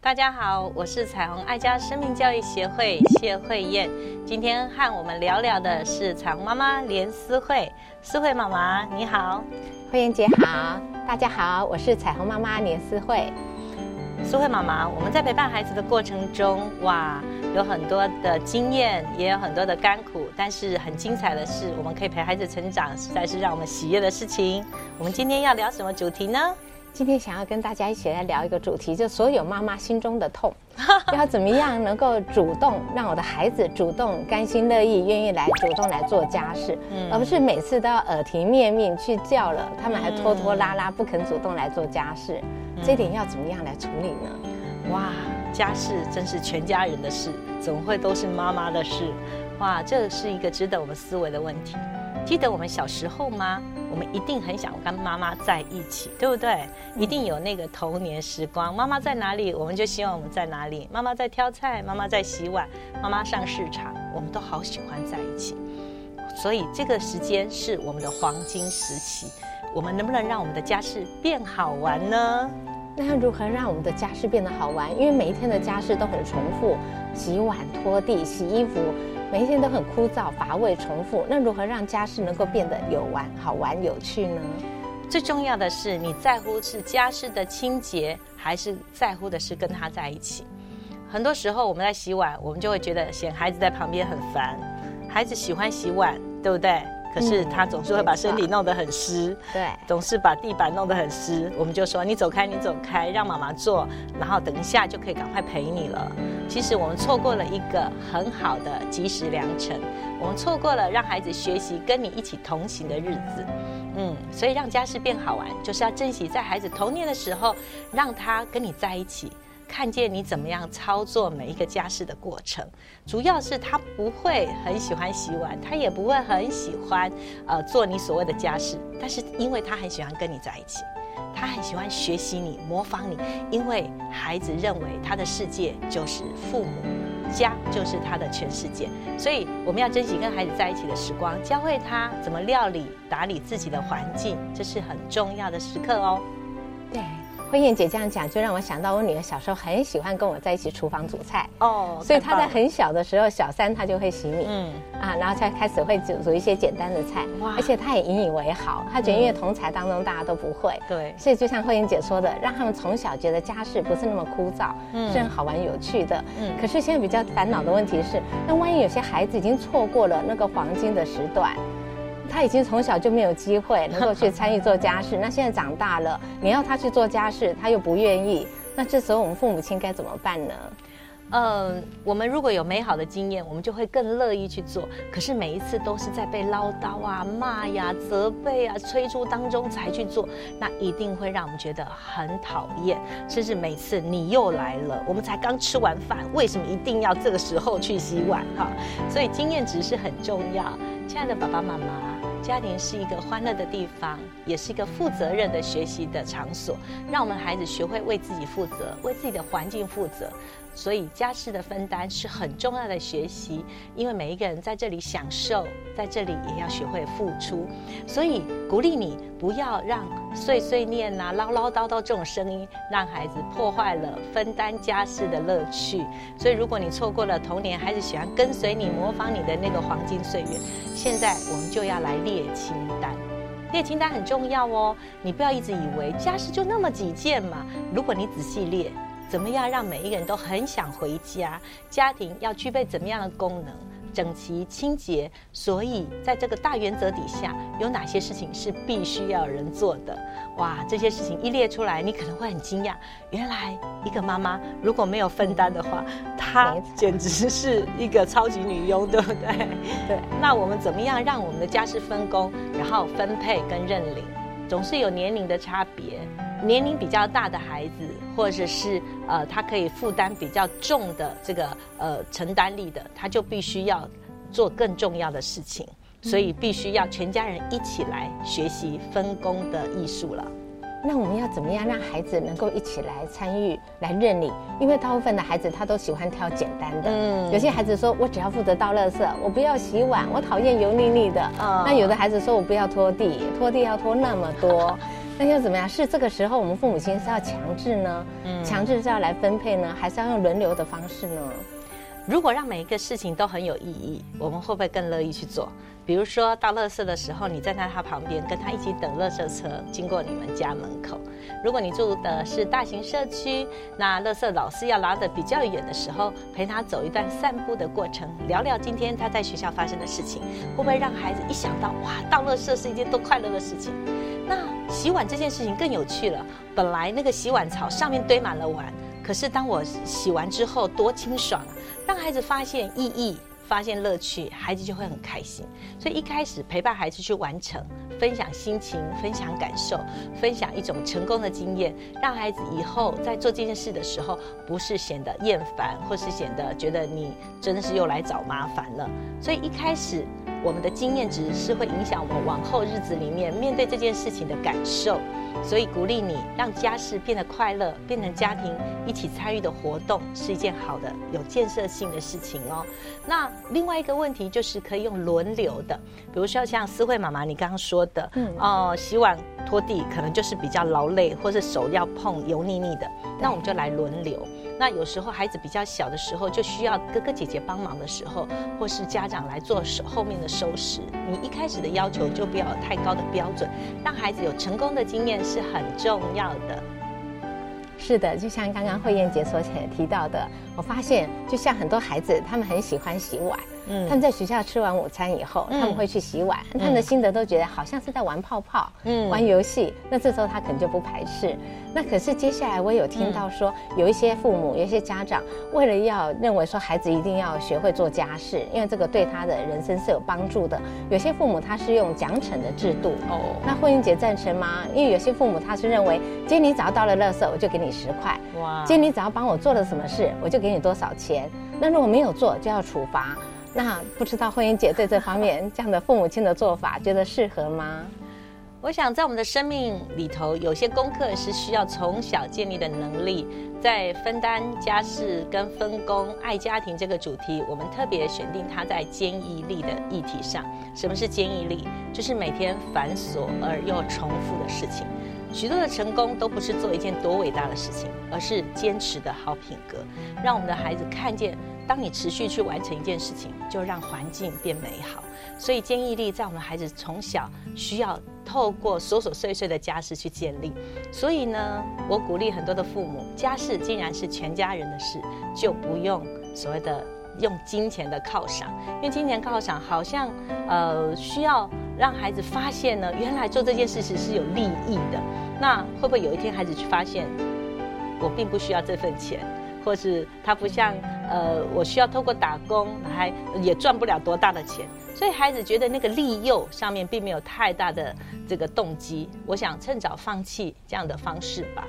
大家好，我是彩虹爱家生命教育协会谢慧燕。今天和我们聊聊的是彩虹妈妈连思慧，思慧妈妈你好，慧燕姐好，大家好，我是彩虹妈妈连思慧。苏慧妈妈，我们在陪伴孩子的过程中，哇，有很多的经验，也有很多的甘苦，但是很精彩的是，我们可以陪孩子成长，实在是让我们喜悦的事情。我们今天要聊什么主题呢？今天想要跟大家一起来聊一个主题，就所有妈妈心中的痛，要怎么样能够主动让我的孩子主动、甘心乐意、愿意来主动来做家事，而不是每次都要耳提面命去叫了，他们还拖拖拉拉不肯主动来做家事，这点要怎么样来处理呢？哇，家事真是全家人的事，怎么会都是妈妈的事？哇，这是一个值得我们思维的问题。记得我们小时候吗？我们一定很想跟妈妈在一起，对不对？一定有那个童年时光。妈妈在哪里，我们就希望我们在哪里。妈妈在挑菜，妈妈在洗碗，妈妈上市场，我们都好喜欢在一起。所以这个时间是我们的黄金时期。我们能不能让我们的家事变好玩呢？那要如何让我们的家事变得好玩？因为每一天的家事都很重复，洗碗、拖地、洗衣服。每一天都很枯燥乏味重复，那如何让家事能够变得有玩、好玩、有趣呢？最重要的是，你在乎是家事的清洁，还是在乎的是跟他在一起？很多时候我们在洗碗，我们就会觉得嫌孩子在旁边很烦。孩子喜欢洗碗，对不对？可是他总是会把身体弄得很湿，对，总是把地板弄得很湿。我们就说你走开，你走开，让妈妈坐，然后等一下就可以赶快陪你了。其实我们错过了一个很好的及时良辰，我们错过了让孩子学习跟你一起同行的日子。嗯，所以让家事变好玩，就是要珍惜在孩子童年的时候，让他跟你在一起。看见你怎么样操作每一个家事的过程，主要是他不会很喜欢洗碗，他也不会很喜欢呃做你所谓的家事，但是因为他很喜欢跟你在一起，他很喜欢学习你、模仿你，因为孩子认为他的世界就是父母，家就是他的全世界，所以我们要珍惜跟孩子在一起的时光，教会他怎么料理、打理自己的环境，这是很重要的时刻哦。对。慧燕姐这样讲，就让我想到我女儿小时候很喜欢跟我在一起厨房煮菜哦，所以她在很小的时候，小三她就会洗米，嗯啊，然后才开始会煮煮一些简单的菜，哇，而且她也引以为豪，她觉得因为同才当中大家都不会，对，所以就像慧燕姐说的，让他们从小觉得家事不是那么枯燥，嗯，是很好玩有趣的，嗯，可是现在比较烦恼的问题是，那万一有些孩子已经错过了那个黄金的时段。他已经从小就没有机会能够去参与做家事，那现在长大了，你要他去做家事，他又不愿意，那这时候我们父母亲该怎么办呢？嗯，我们如果有美好的经验，我们就会更乐意去做。可是每一次都是在被唠叨啊、骂呀、责备啊、催促当中才去做，那一定会让我们觉得很讨厌。甚至每次你又来了，我们才刚吃完饭，为什么一定要这个时候去洗碗？哈，所以经验值是很重要。亲爱的爸爸妈妈。家庭是一个欢乐的地方，也是一个负责任的学习的场所，让我们孩子学会为自己负责，为自己的环境负责。所以家事的分担是很重要的学习，因为每一个人在这里享受，在这里也要学会付出。所以鼓励你不要让碎碎念呐、唠唠叨叨这种声音，让孩子破坏了分担家事的乐趣。所以如果你错过了童年，孩子喜欢跟随你、模仿你的那个黄金岁月，现在我们就要来列清单。列清单很重要哦，你不要一直以为家事就那么几件嘛。如果你仔细列。怎么样让每一个人都很想回家？家庭要具备怎么样的功能？整齐、清洁。所以在这个大原则底下，有哪些事情是必须要有人做的？哇，这些事情一列出来，你可能会很惊讶。原来一个妈妈如果没有分担的话，她简直是一个超级女佣，对不对？对。那我们怎么样让我们的家事分工，然后分配跟认领？总是有年龄的差别。年龄比较大的孩子，或者是呃，他可以负担比较重的这个呃承担力的，他就必须要做更重要的事情，所以必须要全家人一起来学习分工的艺术了。那我们要怎么样让孩子能够一起来参与、来认领？因为大部分的孩子他都喜欢挑简单的。嗯，有些孩子说我只要负责倒垃圾，我不要洗碗，我讨厌油腻腻的。啊，那有的孩子说我不要拖地，拖地要拖那么多。那又怎么样？是这个时候我们父母亲是要强制呢？嗯，强制是要来分配呢，还是要用轮流的方式呢？如果让每一个事情都很有意义，我们会不会更乐意去做？比如说到垃圾的时候，你站在他旁边，跟他一起等垃圾车经过你们家门口。如果你住的是大型社区，那垃圾老师要拉的比较远的时候，陪他走一段散步的过程，聊聊今天他在学校发生的事情，会不会让孩子一想到哇，倒垃圾是一件多快乐的事情？那洗碗这件事情更有趣了。本来那个洗碗槽上面堆满了碗，可是当我洗完之后，多清爽啊！让孩子发现意义。发现乐趣，孩子就会很开心。所以一开始陪伴孩子去完成，分享心情，分享感受，分享一种成功的经验，让孩子以后在做这件事的时候，不是显得厌烦，或是显得觉得你真的是又来找麻烦了。所以一开始我们的经验值是会影响我们往后日子里面面对这件事情的感受。所以鼓励你让家事变得快乐，变成家庭一起参与的活动，是一件好的、有建设性的事情哦。那另外一个问题就是可以用轮流的，比如说像思慧妈妈你刚刚说的，嗯，哦，洗碗拖地可能就是比较劳累，或是手要碰油腻腻的，那我们就来轮流。那有时候孩子比较小的时候，就需要哥哥姐姐帮忙的时候，或是家长来做手后面的收拾。你一开始的要求就不要太高的标准，让孩子有成功的经验是很重要的。是的，就像刚刚慧燕姐所提到的，我发现就像很多孩子，他们很喜欢洗碗。嗯，他们在学校吃完午餐以后，他们会去洗碗。他们的心得都觉得好像是在玩泡泡，嗯，玩游戏。那这时候他可能就不排斥。那可是接下来我有听到说，有一些父母、有一些家长，为了要认为说孩子一定要学会做家事，因为这个对他的人生是有帮助的。有些父母他是用奖惩的制度。哦，那慧英姐赞成吗？因为有些父母他是认为，今天你只要到了垃圾，我就给你十块。哇，今天你只要帮我做了什么事，我就给你多少钱。那如果没有做，就要处罚。那不知道慧英姐对这方面这样的父母亲的做法，觉得适合吗？我想在我们的生命里头，有些功课是需要从小建立的能力，在分担家事跟分工、爱家庭这个主题，我们特别选定它在坚毅力的议题上。什么是坚毅力？就是每天繁琐而又重复的事情。许多的成功都不是做一件多伟大的事情，而是坚持的好品格，让我们的孩子看见。当你持续去完成一件事情，就让环境变美好。所以坚毅力在我们孩子从小需要透过琐琐碎碎的家事去建立。所以呢，我鼓励很多的父母，家事既然是全家人的事，就不用所谓的用金钱的犒赏，因为金钱犒赏好像呃需要让孩子发现呢，原来做这件事情是有利益的。那会不会有一天孩子去发现，我并不需要这份钱？或是他不像，呃，我需要透过打工，还也赚不了多大的钱，所以孩子觉得那个利诱上面并没有太大的这个动机。我想趁早放弃这样的方式吧，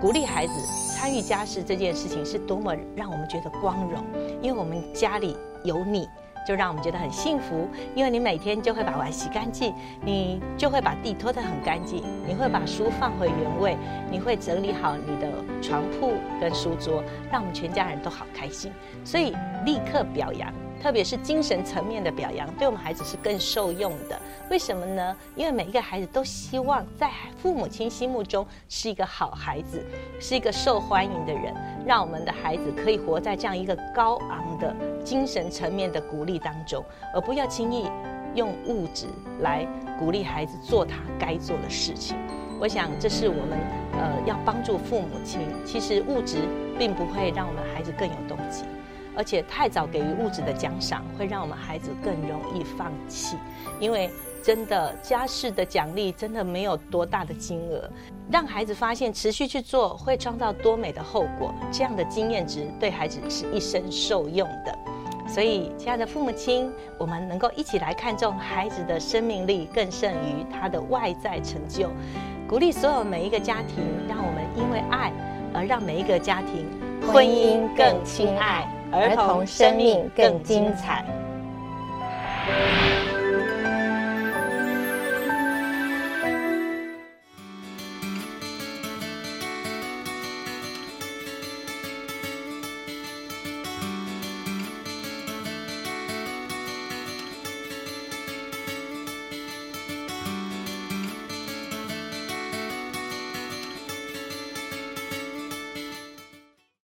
鼓励孩子参与家事这件事情是多么让我们觉得光荣，因为我们家里有你。就让我们觉得很幸福，因为你每天就会把碗洗干净，你就会把地拖得很干净，你会把书放回原位，你会整理好你的床铺跟书桌，让我们全家人都好开心。所以立刻表扬。特别是精神层面的表扬，对我们孩子是更受用的。为什么呢？因为每一个孩子都希望在父母亲心目中是一个好孩子，是一个受欢迎的人。让我们的孩子可以活在这样一个高昂的精神层面的鼓励当中，而不要轻易用物质来鼓励孩子做他该做的事情。我想，这是我们呃要帮助父母亲。其实物质并不会让我们孩子更有动机。而且太早给予物质的奖赏，会让我们孩子更容易放弃。因为真的家事的奖励真的没有多大的金额，让孩子发现持续去做会创造多美的后果，这样的经验值对孩子是一生受用的。所以，亲爱的父母亲，我们能够一起来看重孩子的生命力，更胜于他的外在成就，鼓励所有每一个家庭，让我们因为爱而让每一个家庭婚姻更亲爱。儿童生命更精彩。